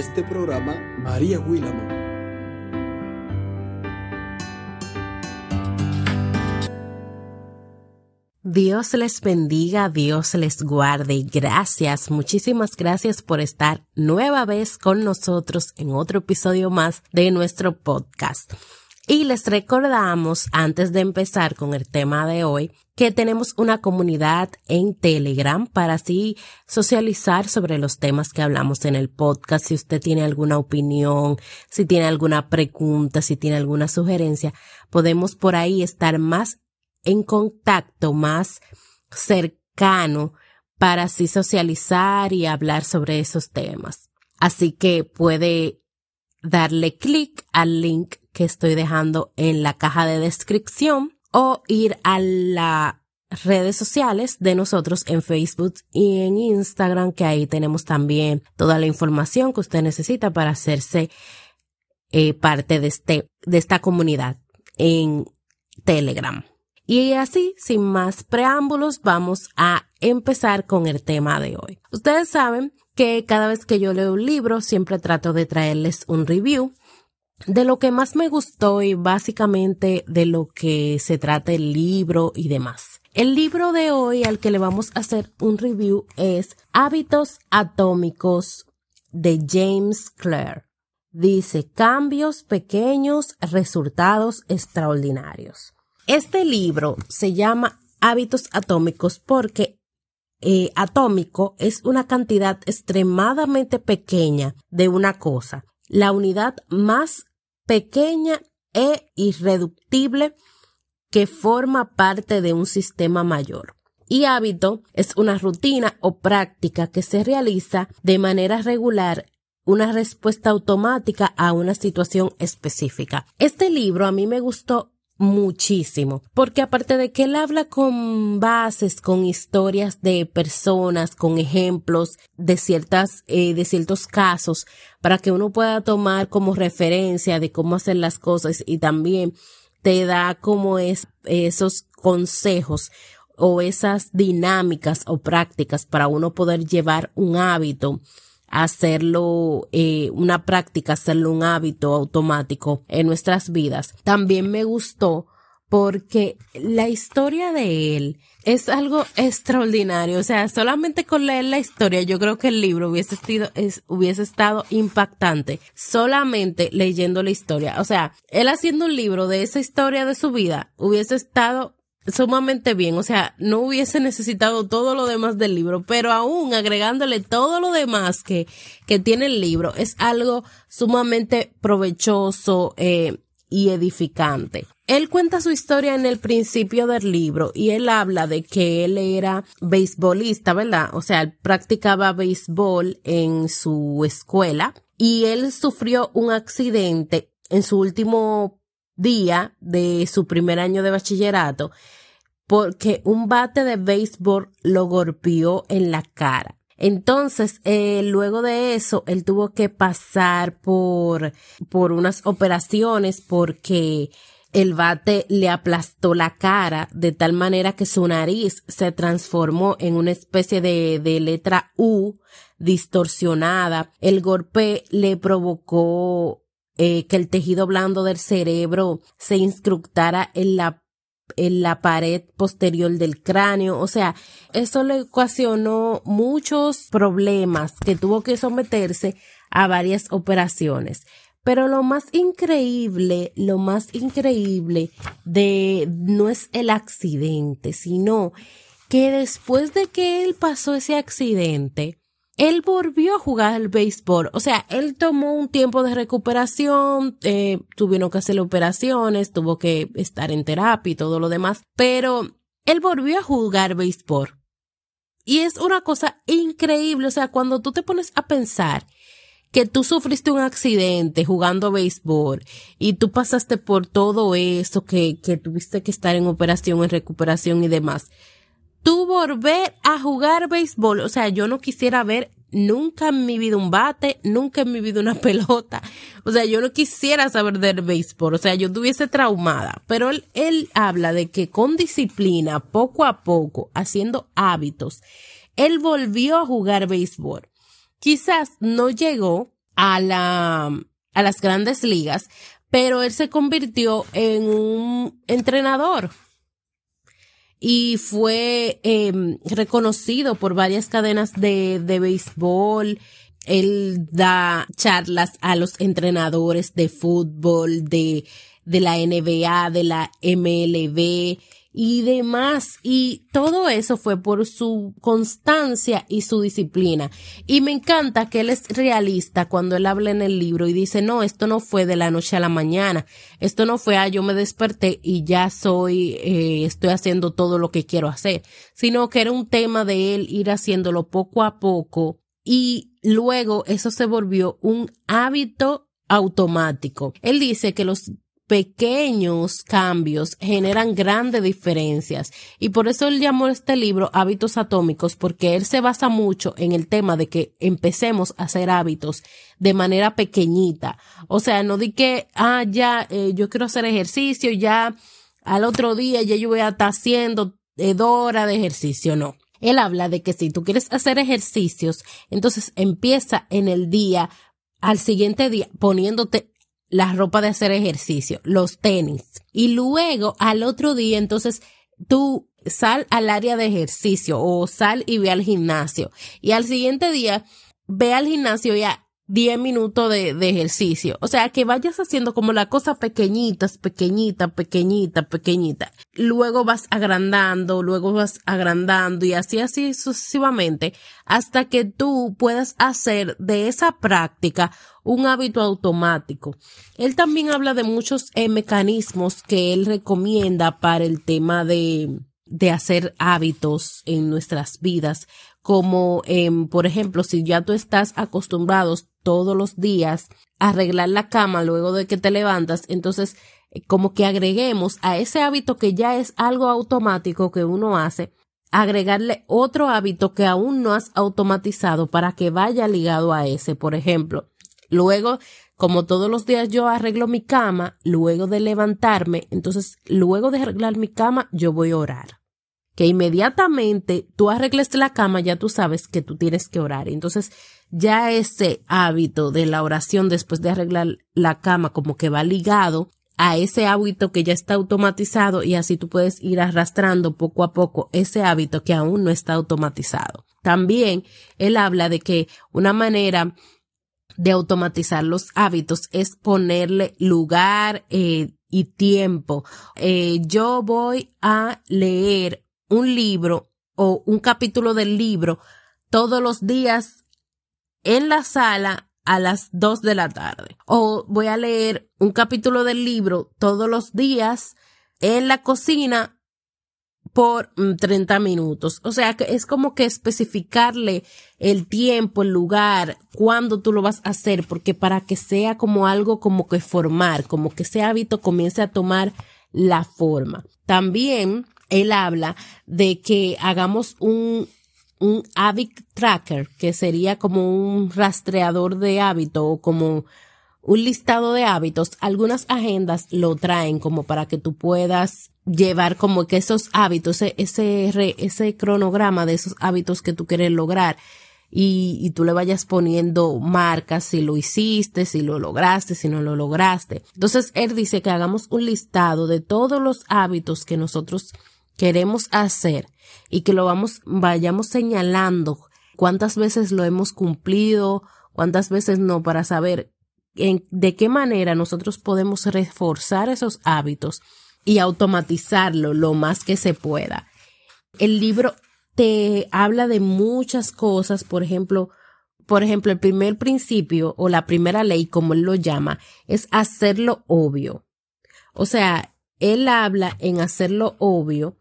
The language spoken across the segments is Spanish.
este programa, María Willamo. Dios les bendiga, Dios les guarde. Gracias, muchísimas gracias por estar nueva vez con nosotros en otro episodio más de nuestro podcast. Y les recordamos, antes de empezar con el tema de hoy, que tenemos una comunidad en Telegram para así socializar sobre los temas que hablamos en el podcast. Si usted tiene alguna opinión, si tiene alguna pregunta, si tiene alguna sugerencia, podemos por ahí estar más en contacto más cercano para así socializar y hablar sobre esos temas. Así que puede darle clic al link que estoy dejando en la caja de descripción o ir a las redes sociales de nosotros en Facebook y en Instagram, que ahí tenemos también toda la información que usted necesita para hacerse eh, parte de, este, de esta comunidad en Telegram. Y así, sin más preámbulos, vamos a empezar con el tema de hoy. Ustedes saben que cada vez que yo leo un libro, siempre trato de traerles un review de lo que más me gustó y básicamente de lo que se trata el libro y demás. El libro de hoy al que le vamos a hacer un review es Hábitos Atómicos de James Clear. Dice cambios pequeños, resultados extraordinarios. Este libro se llama Hábitos Atómicos porque eh, atómico es una cantidad extremadamente pequeña de una cosa, la unidad más pequeña e irreductible que forma parte de un sistema mayor. Y hábito es una rutina o práctica que se realiza de manera regular una respuesta automática a una situación específica. Este libro a mí me gustó muchísimo, porque aparte de que él habla con bases, con historias de personas, con ejemplos de ciertas, eh, de ciertos casos, para que uno pueda tomar como referencia de cómo hacer las cosas y también te da como es, esos consejos o esas dinámicas o prácticas para uno poder llevar un hábito hacerlo eh, una práctica, hacerlo un hábito automático en nuestras vidas. También me gustó porque la historia de él es algo extraordinario. O sea, solamente con leer la historia, yo creo que el libro hubiese, sido, es, hubiese estado impactante. Solamente leyendo la historia. O sea, él haciendo un libro de esa historia de su vida hubiese estado sumamente bien, o sea, no hubiese necesitado todo lo demás del libro, pero aún agregándole todo lo demás que, que tiene el libro, es algo sumamente provechoso eh, y edificante. Él cuenta su historia en el principio del libro y él habla de que él era beisbolista, ¿verdad? O sea, él practicaba béisbol en su escuela y él sufrió un accidente en su último día de su primer año de bachillerato porque un bate de béisbol lo golpeó en la cara. Entonces, eh, luego de eso, él tuvo que pasar por, por unas operaciones porque el bate le aplastó la cara de tal manera que su nariz se transformó en una especie de, de letra U distorsionada. El golpe le provocó eh, que el tejido blando del cerebro se instructara en la en la pared posterior del cráneo. O sea, eso le ocasionó muchos problemas que tuvo que someterse a varias operaciones. Pero lo más increíble, lo más increíble de no es el accidente, sino que después de que él pasó ese accidente, él volvió a jugar al béisbol. O sea, él tomó un tiempo de recuperación, eh, tuvieron que hacer operaciones, tuvo que estar en terapia y todo lo demás, pero él volvió a jugar béisbol. Y es una cosa increíble, o sea, cuando tú te pones a pensar que tú sufriste un accidente jugando béisbol y tú pasaste por todo eso, que, que tuviste que estar en operación, en recuperación y demás tú volver a jugar béisbol. O sea, yo no quisiera ver nunca en mi vida un bate, nunca en mi vida una pelota. O sea, yo no quisiera saber del béisbol. O sea, yo estuviese traumada. Pero él, él habla de que con disciplina, poco a poco, haciendo hábitos, él volvió a jugar béisbol. quizás no llegó a la, a las grandes ligas, pero él se convirtió en un entrenador y fue em, reconocido por varias cadenas de, de béisbol. Él da charlas a los entrenadores de fútbol, de, de la NBA, de la MLB y demás. Y todo eso fue por su constancia y su disciplina. Y me encanta que él es realista cuando él habla en el libro y dice, no, esto no fue de la noche a la mañana. Esto no fue, ah, yo me desperté y ya soy, eh, estoy haciendo todo lo que quiero hacer, sino que era un tema de él ir haciéndolo poco a poco y luego eso se volvió un hábito automático. Él dice que los pequeños cambios generan grandes diferencias. Y por eso él llamó este libro Hábitos Atómicos, porque él se basa mucho en el tema de que empecemos a hacer hábitos de manera pequeñita. O sea, no di que, ah, ya, eh, yo quiero hacer ejercicio, ya al otro día ya yo voy a estar haciendo eh, de ejercicio. No. Él habla de que si tú quieres hacer ejercicios, entonces empieza en el día al siguiente día poniéndote la ropa de hacer ejercicio, los tenis. Y luego al otro día, entonces tú sal al área de ejercicio o sal y ve al gimnasio. Y al siguiente día, ve al gimnasio ya 10 minutos de, de, ejercicio. O sea, que vayas haciendo como la cosa pequeñitas, pequeñita, pequeñita, pequeñita. Luego vas agrandando, luego vas agrandando y así, así sucesivamente hasta que tú puedas hacer de esa práctica un hábito automático. Él también habla de muchos eh, mecanismos que él recomienda para el tema de, de hacer hábitos en nuestras vidas como em, por ejemplo si ya tú estás acostumbrado todos los días a arreglar la cama luego de que te levantas, entonces eh, como que agreguemos a ese hábito que ya es algo automático que uno hace, agregarle otro hábito que aún no has automatizado para que vaya ligado a ese. Por ejemplo, luego, como todos los días yo arreglo mi cama, luego de levantarme, entonces luego de arreglar mi cama, yo voy a orar que inmediatamente tú arregles la cama, ya tú sabes que tú tienes que orar. Entonces, ya ese hábito de la oración después de arreglar la cama como que va ligado a ese hábito que ya está automatizado y así tú puedes ir arrastrando poco a poco ese hábito que aún no está automatizado. También él habla de que una manera de automatizar los hábitos es ponerle lugar eh, y tiempo. Eh, yo voy a leer un libro o un capítulo del libro todos los días en la sala a las dos de la tarde. O voy a leer un capítulo del libro todos los días en la cocina por 30 mm, minutos. O sea, que es como que especificarle el tiempo, el lugar, cuándo tú lo vas a hacer, porque para que sea como algo como que formar, como que ese hábito comience a tomar la forma. También él habla de que hagamos un, un habit tracker, que sería como un rastreador de hábito o como un listado de hábitos. Algunas agendas lo traen como para que tú puedas llevar como que esos hábitos, ese, ese, cronograma de esos hábitos que tú quieres lograr. Y, y, tú le vayas poniendo marcas si lo hiciste, si lo lograste, si no lo lograste. Entonces, él dice que hagamos un listado de todos los hábitos que nosotros queremos hacer y que lo vamos, vayamos señalando cuántas veces lo hemos cumplido, cuántas veces no, para saber de qué manera nosotros podemos reforzar esos hábitos y automatizarlo lo más que se pueda. El libro te habla de muchas cosas, por ejemplo, por ejemplo, el primer principio o la primera ley, como él lo llama, es hacerlo obvio. O sea, él habla en hacerlo obvio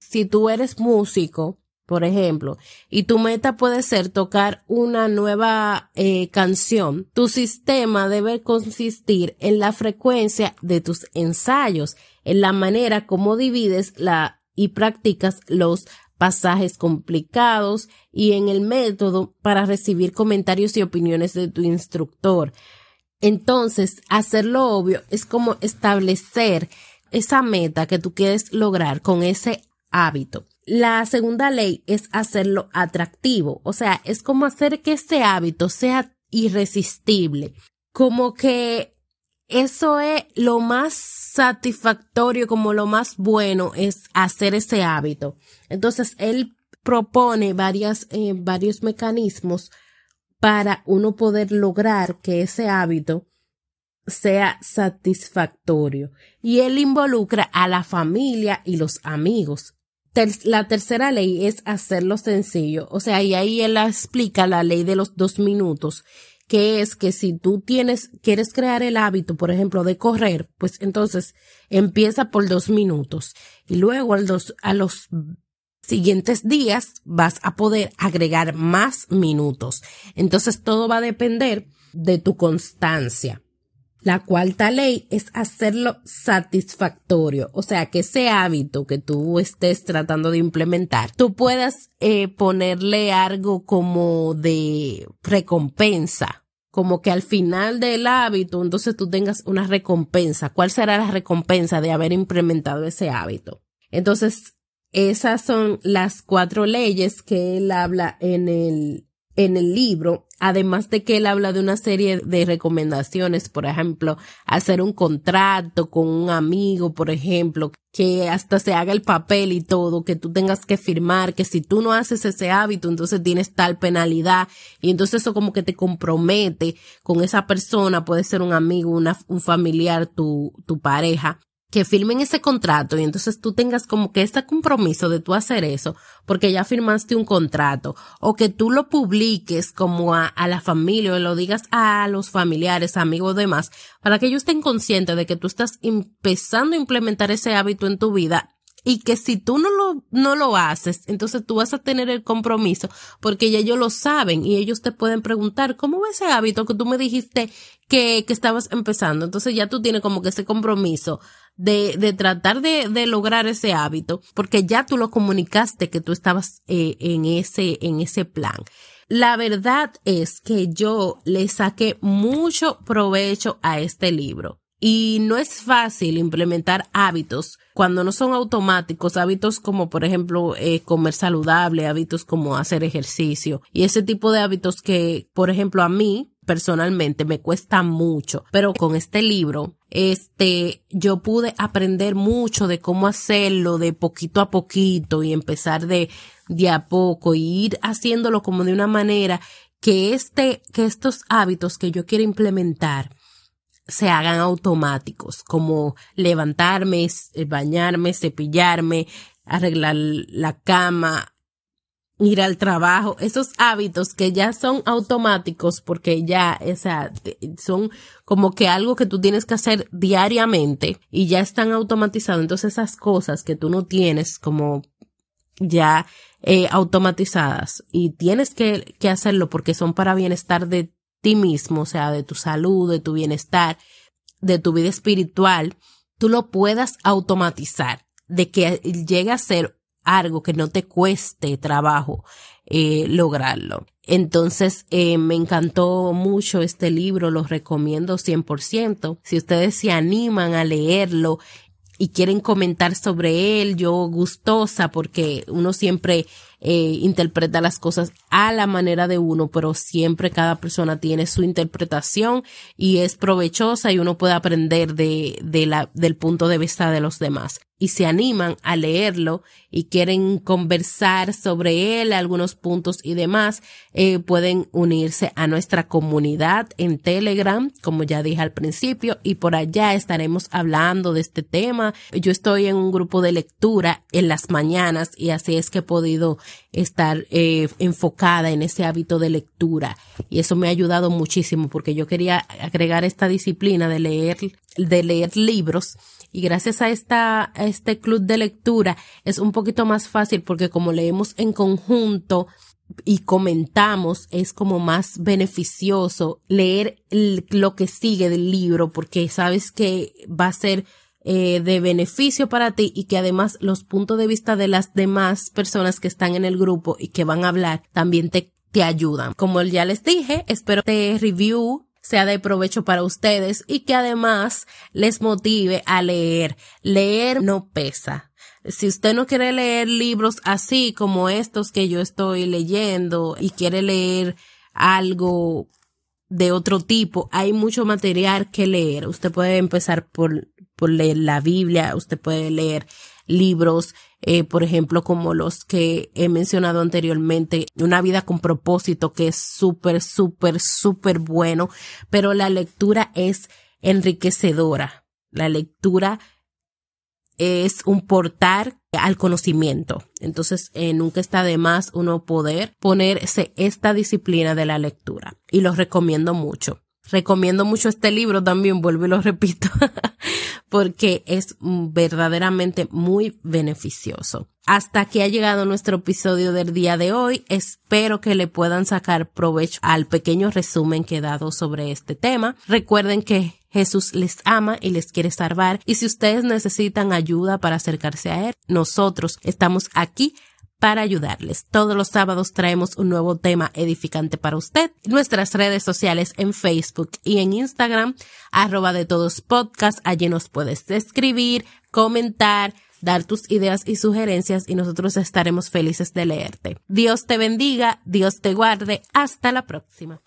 si tú eres músico, por ejemplo, y tu meta puede ser tocar una nueva eh, canción, tu sistema debe consistir en la frecuencia de tus ensayos, en la manera como divides la y practicas los pasajes complicados y en el método para recibir comentarios y opiniones de tu instructor. Entonces, hacerlo obvio es como establecer esa meta que tú quieres lograr con ese hábito. La segunda ley es hacerlo atractivo, o sea, es como hacer que ese hábito sea irresistible, como que eso es lo más satisfactorio, como lo más bueno es hacer ese hábito. Entonces, él propone eh, varios mecanismos para uno poder lograr que ese hábito sea satisfactorio. Y él involucra a la familia y los amigos. La tercera ley es hacerlo sencillo. O sea, y ahí él explica la ley de los dos minutos, que es que si tú tienes, quieres crear el hábito, por ejemplo, de correr, pues entonces empieza por dos minutos y luego a los siguientes días vas a poder agregar más minutos. Entonces todo va a depender de tu constancia. La cuarta ley es hacerlo satisfactorio, o sea, que ese hábito que tú estés tratando de implementar, tú puedas eh, ponerle algo como de recompensa, como que al final del hábito, entonces tú tengas una recompensa. ¿Cuál será la recompensa de haber implementado ese hábito? Entonces, esas son las cuatro leyes que él habla en el, en el libro, además de que él habla de una serie de recomendaciones, por ejemplo, hacer un contrato con un amigo, por ejemplo, que hasta se haga el papel y todo, que tú tengas que firmar, que si tú no haces ese hábito, entonces tienes tal penalidad, y entonces eso como que te compromete con esa persona, puede ser un amigo, una, un familiar, tu, tu pareja, que firmen ese contrato y entonces tú tengas como que este compromiso de tú hacer eso porque ya firmaste un contrato o que tú lo publiques como a, a la familia o lo digas a los familiares, amigos, demás, para que ellos estén conscientes de que tú estás empezando a implementar ese hábito en tu vida y que si tú no lo, no lo haces, entonces tú vas a tener el compromiso porque ya ellos lo saben y ellos te pueden preguntar, ¿cómo va ese hábito que tú me dijiste que, que estabas empezando? Entonces ya tú tienes como que ese compromiso de, de tratar de, de lograr ese hábito porque ya tú lo comunicaste que tú estabas eh, en ese, en ese plan. La verdad es que yo le saqué mucho provecho a este libro. Y no es fácil implementar hábitos cuando no son automáticos, hábitos como por ejemplo eh, comer saludable, hábitos como hacer ejercicio y ese tipo de hábitos que por ejemplo a mí personalmente me cuesta mucho, pero con este libro este, yo pude aprender mucho de cómo hacerlo de poquito a poquito y empezar de, de a poco y ir haciéndolo como de una manera que este, que estos hábitos que yo quiero implementar se hagan automáticos, como levantarme, eh, bañarme, cepillarme, arreglar la cama, ir al trabajo, esos hábitos que ya son automáticos porque ya, o sea, son como que algo que tú tienes que hacer diariamente y ya están automatizados. Entonces esas cosas que tú no tienes como ya eh, automatizadas y tienes que, que hacerlo porque son para bienestar de ti mismo, o sea, de tu salud, de tu bienestar, de tu vida espiritual, tú lo puedas automatizar, de que llegue a ser algo que no te cueste trabajo eh, lograrlo. Entonces, eh, me encantó mucho este libro, lo recomiendo 100%. Si ustedes se animan a leerlo y quieren comentar sobre él, yo gustosa porque uno siempre eh, interpreta las cosas a la manera de uno, pero siempre cada persona tiene su interpretación y es provechosa y uno puede aprender de, de la, del punto de vista de los demás y se animan a leerlo y quieren conversar sobre él, algunos puntos y demás, eh, pueden unirse a nuestra comunidad en Telegram, como ya dije al principio, y por allá estaremos hablando de este tema. Yo estoy en un grupo de lectura en las mañanas y así es que he podido estar eh, enfocada en ese hábito de lectura y eso me ha ayudado muchísimo porque yo quería agregar esta disciplina de leer, de leer libros y gracias a esta, a este club de lectura es un poquito más fácil porque como leemos en conjunto y comentamos, es como más beneficioso leer lo que sigue del libro porque sabes que va a ser eh, de beneficio para ti y que además los puntos de vista de las demás personas que están en el grupo y que van a hablar también te, te ayudan. Como ya les dije, espero este review sea de provecho para ustedes y que además les motive a leer. Leer no pesa. Si usted no quiere leer libros así como estos que yo estoy leyendo y quiere leer algo de otro tipo, hay mucho material que leer. Usted puede empezar por, por leer la Biblia, usted puede leer libros, eh, por ejemplo, como los que he mencionado anteriormente, Una vida con propósito, que es súper, súper, súper bueno, pero la lectura es enriquecedora. La lectura es un portar al conocimiento. Entonces, eh, nunca está de más uno poder ponerse esta disciplina de la lectura. Y los recomiendo mucho. Recomiendo mucho este libro también, vuelvo y lo repito, porque es verdaderamente muy beneficioso. Hasta aquí ha llegado nuestro episodio del día de hoy. Espero que le puedan sacar provecho al pequeño resumen que he dado sobre este tema. Recuerden que Jesús les ama y les quiere salvar. Y si ustedes necesitan ayuda para acercarse a Él, nosotros estamos aquí para ayudarles. Todos los sábados traemos un nuevo tema edificante para usted. Nuestras redes sociales en Facebook y en Instagram, arroba de todos podcast. Allí nos puedes escribir, comentar, dar tus ideas y sugerencias y nosotros estaremos felices de leerte. Dios te bendiga, Dios te guarde. Hasta la próxima.